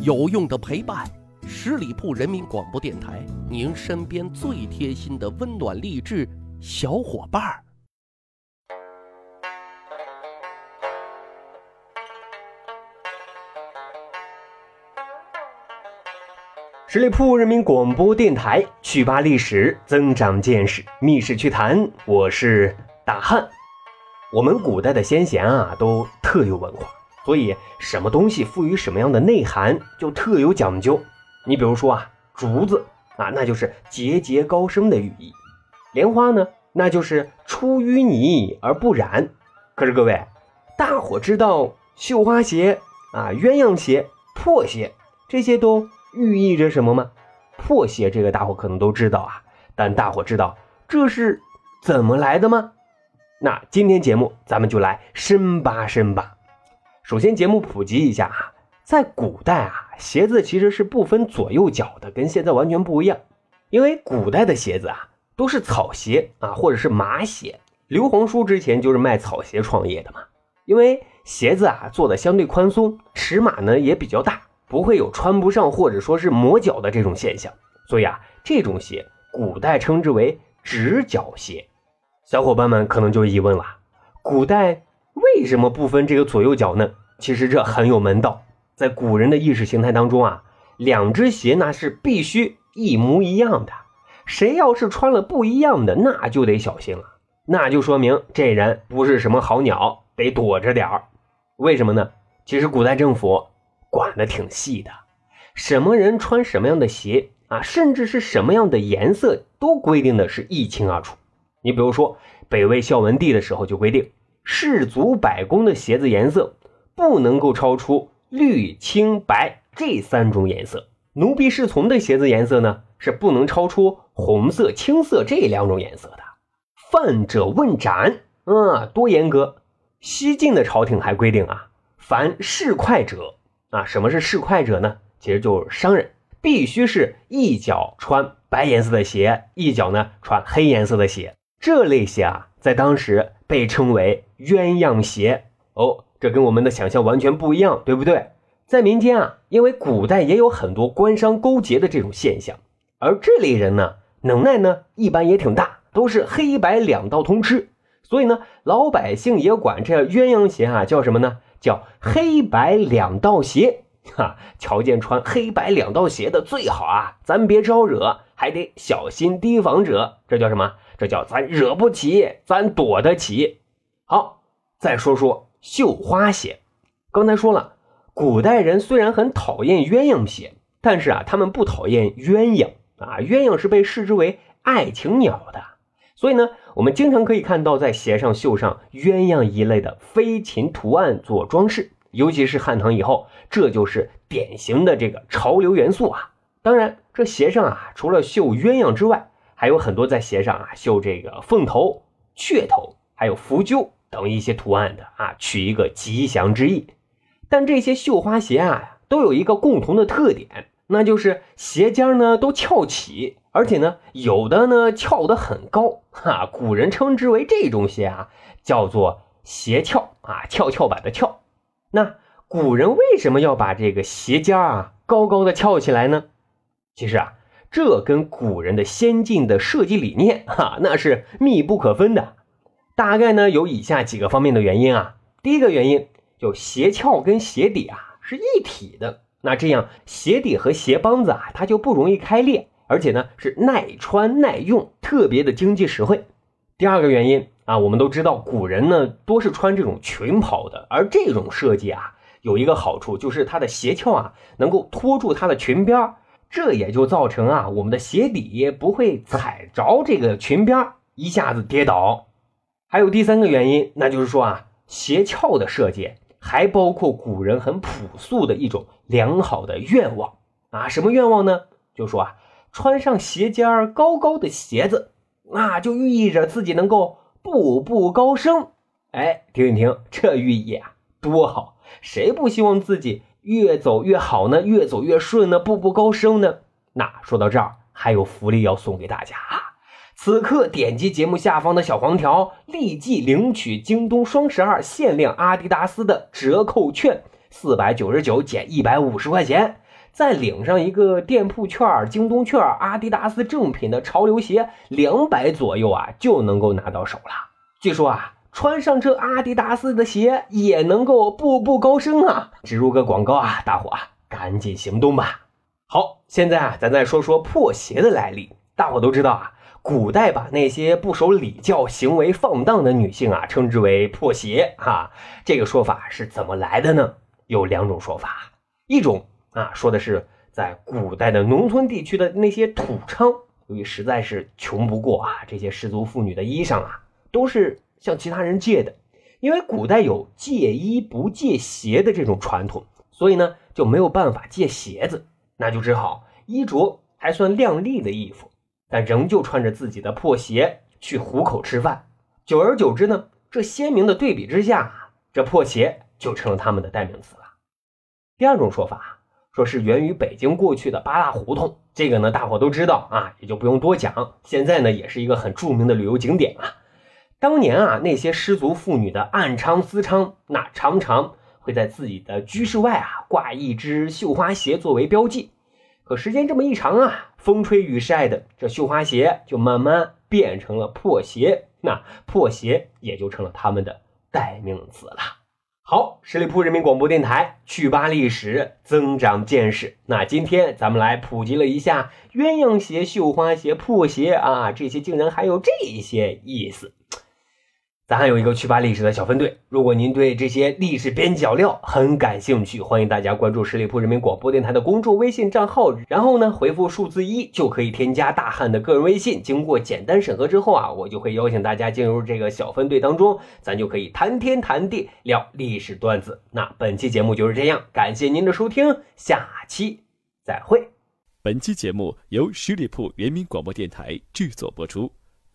有用的陪伴，十里铺人民广播电台，您身边最贴心的温暖励志小伙伴儿。十里铺人民广播电台，趣吧历史，增长见识，密室趣谈，我是大汉。我们古代的先贤啊，都特有文化。所以，什么东西赋予什么样的内涵，就特有讲究。你比如说啊，竹子啊，那就是节节高升的寓意；莲花呢，那就是出淤泥而不染。可是各位，大伙知道绣花鞋啊、鸳鸯鞋、破鞋这些都寓意着什么吗？破鞋这个大伙可能都知道啊，但大伙知道这是怎么来的吗？那今天节目咱们就来深扒深扒。首先，节目普及一下啊，在古代啊，鞋子其实是不分左右脚的，跟现在完全不一样。因为古代的鞋子啊，都是草鞋啊，或者是麻鞋。刘皇叔之前就是卖草鞋创业的嘛。因为鞋子啊做的相对宽松，尺码呢也比较大，不会有穿不上或者说是磨脚的这种现象。所以啊，这种鞋古代称之为直脚鞋。小伙伴们可能就疑问了，古代。为什么不分这个左右脚呢？其实这很有门道。在古人的意识形态当中啊，两只鞋那是必须一模一样的。谁要是穿了不一样的，那就得小心了。那就说明这人不是什么好鸟，得躲着点儿。为什么呢？其实古代政府管的挺细的，什么人穿什么样的鞋啊，甚至是什么样的颜色，都规定的是一清二楚。你比如说，北魏孝文帝的时候就规定。士卒百工的鞋子颜色不能够超出绿、青、白这三种颜色，奴婢侍从的鞋子颜色呢是不能超出红色、青色这两种颜色的。犯者问斩，嗯，多严格！西晋的朝廷还规定啊，凡市侩者啊，什么是市侩者呢？其实就是商人，必须是一脚穿白颜色的鞋，一脚呢穿黑颜色的鞋。这类鞋啊，在当时被称为鸳鸯鞋哦，这跟我们的想象完全不一样，对不对？在民间啊，因为古代也有很多官商勾结的这种现象，而这类人呢，能耐呢一般也挺大，都是黑白两道通吃，所以呢，老百姓也管这鸳鸯鞋啊叫什么呢？叫黑白两道鞋。哈，瞧见穿黑白两道鞋的最好啊，咱别招惹，还得小心提防着，这叫什么？这叫咱惹不起，咱躲得起。好，再说说绣花鞋。刚才说了，古代人虽然很讨厌鸳鸯鞋，但是啊，他们不讨厌鸳鸯啊。鸳鸯是被视之为爱情鸟的，所以呢，我们经常可以看到在鞋上绣上鸳鸯一类的飞禽图案做装饰。尤其是汉唐以后，这就是典型的这个潮流元素啊。当然，这鞋上啊，除了绣鸳鸯之外，还有很多在鞋上啊绣这个凤头、雀头，还有凫鸠等一些图案的啊，取一个吉祥之意。但这些绣花鞋啊，都有一个共同的特点，那就是鞋尖呢都翘起，而且呢有的呢翘得很高哈。古人称之为这种鞋啊，叫做鞋翘啊，翘翘板的翘。那古人为什么要把这个鞋尖啊高高的翘起来呢？其实啊。这跟古人的先进的设计理念，哈，那是密不可分的。大概呢有以下几个方面的原因啊。第一个原因，就鞋翘跟鞋底啊是一体的，那这样鞋底和鞋帮子啊它就不容易开裂，而且呢是耐穿耐用，特别的经济实惠。第二个原因啊，我们都知道古人呢多是穿这种裙袍的，而这种设计啊有一个好处，就是它的鞋翘啊能够托住它的裙边儿。这也就造成啊，我们的鞋底不会踩着这个裙边一下子跌倒。还有第三个原因，那就是说啊，鞋翘的设计还包括古人很朴素的一种良好的愿望啊。什么愿望呢？就说啊，穿上鞋尖高高的鞋子，那就寓意着自己能够步步高升。哎，听一听这寓意啊，多好！谁不希望自己？越走越好呢，越走越顺呢，步步高升呢。那说到这儿，还有福利要送给大家啊！此刻点击节目下方的小黄条，立即领取京东双十二限量阿迪达斯的折扣券，四百九十九减一百五十块钱，再领上一个店铺券、京东券、阿迪达斯正品的潮流鞋，两百左右啊就能够拿到手了。据说啊，穿上这阿迪达斯的鞋也能够步步高升啊！植入个广告啊，大伙啊赶紧行动吧。好，现在啊咱再说说破鞋的来历。大伙都知道啊，古代把那些不守礼教、行为放荡的女性啊称之为破鞋哈。这个说法是怎么来的呢？有两种说法，一种。啊，说的是在古代的农村地区的那些土娼，由于实在是穷不过啊，这些失足妇女的衣裳啊，都是向其他人借的。因为古代有借衣不借鞋的这种传统，所以呢就没有办法借鞋子，那就只好衣着还算靓丽的衣服，但仍旧穿着自己的破鞋去糊口吃饭。久而久之呢，这鲜明的对比之下，这破鞋就成了他们的代名词了。第二种说法。说是源于北京过去的八大胡同，这个呢大伙都知道啊，也就不用多讲。现在呢也是一个很著名的旅游景点啊。当年啊那些失足妇女的暗娼私娼，那常常会在自己的居室外啊挂一只绣花鞋作为标记。可时间这么一长啊，风吹雨晒的，这绣花鞋就慢慢变成了破鞋，那破鞋也就成了他们的代名词了。好，十里铺人民广播电台去吧历史，增长见识。那今天咱们来普及了一下鸳鸯鞋、绣花鞋、破鞋啊，这些竟然还有这些意思。咱还有一个趣吧历史的小分队，如果您对这些历史边角料很感兴趣，欢迎大家关注十里铺人民广播电台的公众微信账号，然后呢回复数字一就可以添加大汉的个人微信。经过简单审核之后啊，我就会邀请大家进入这个小分队当中，咱就可以谈天谈地聊历史段子。那本期节目就是这样，感谢您的收听，下期再会。本期节目由十里铺人民广播电台制作播出。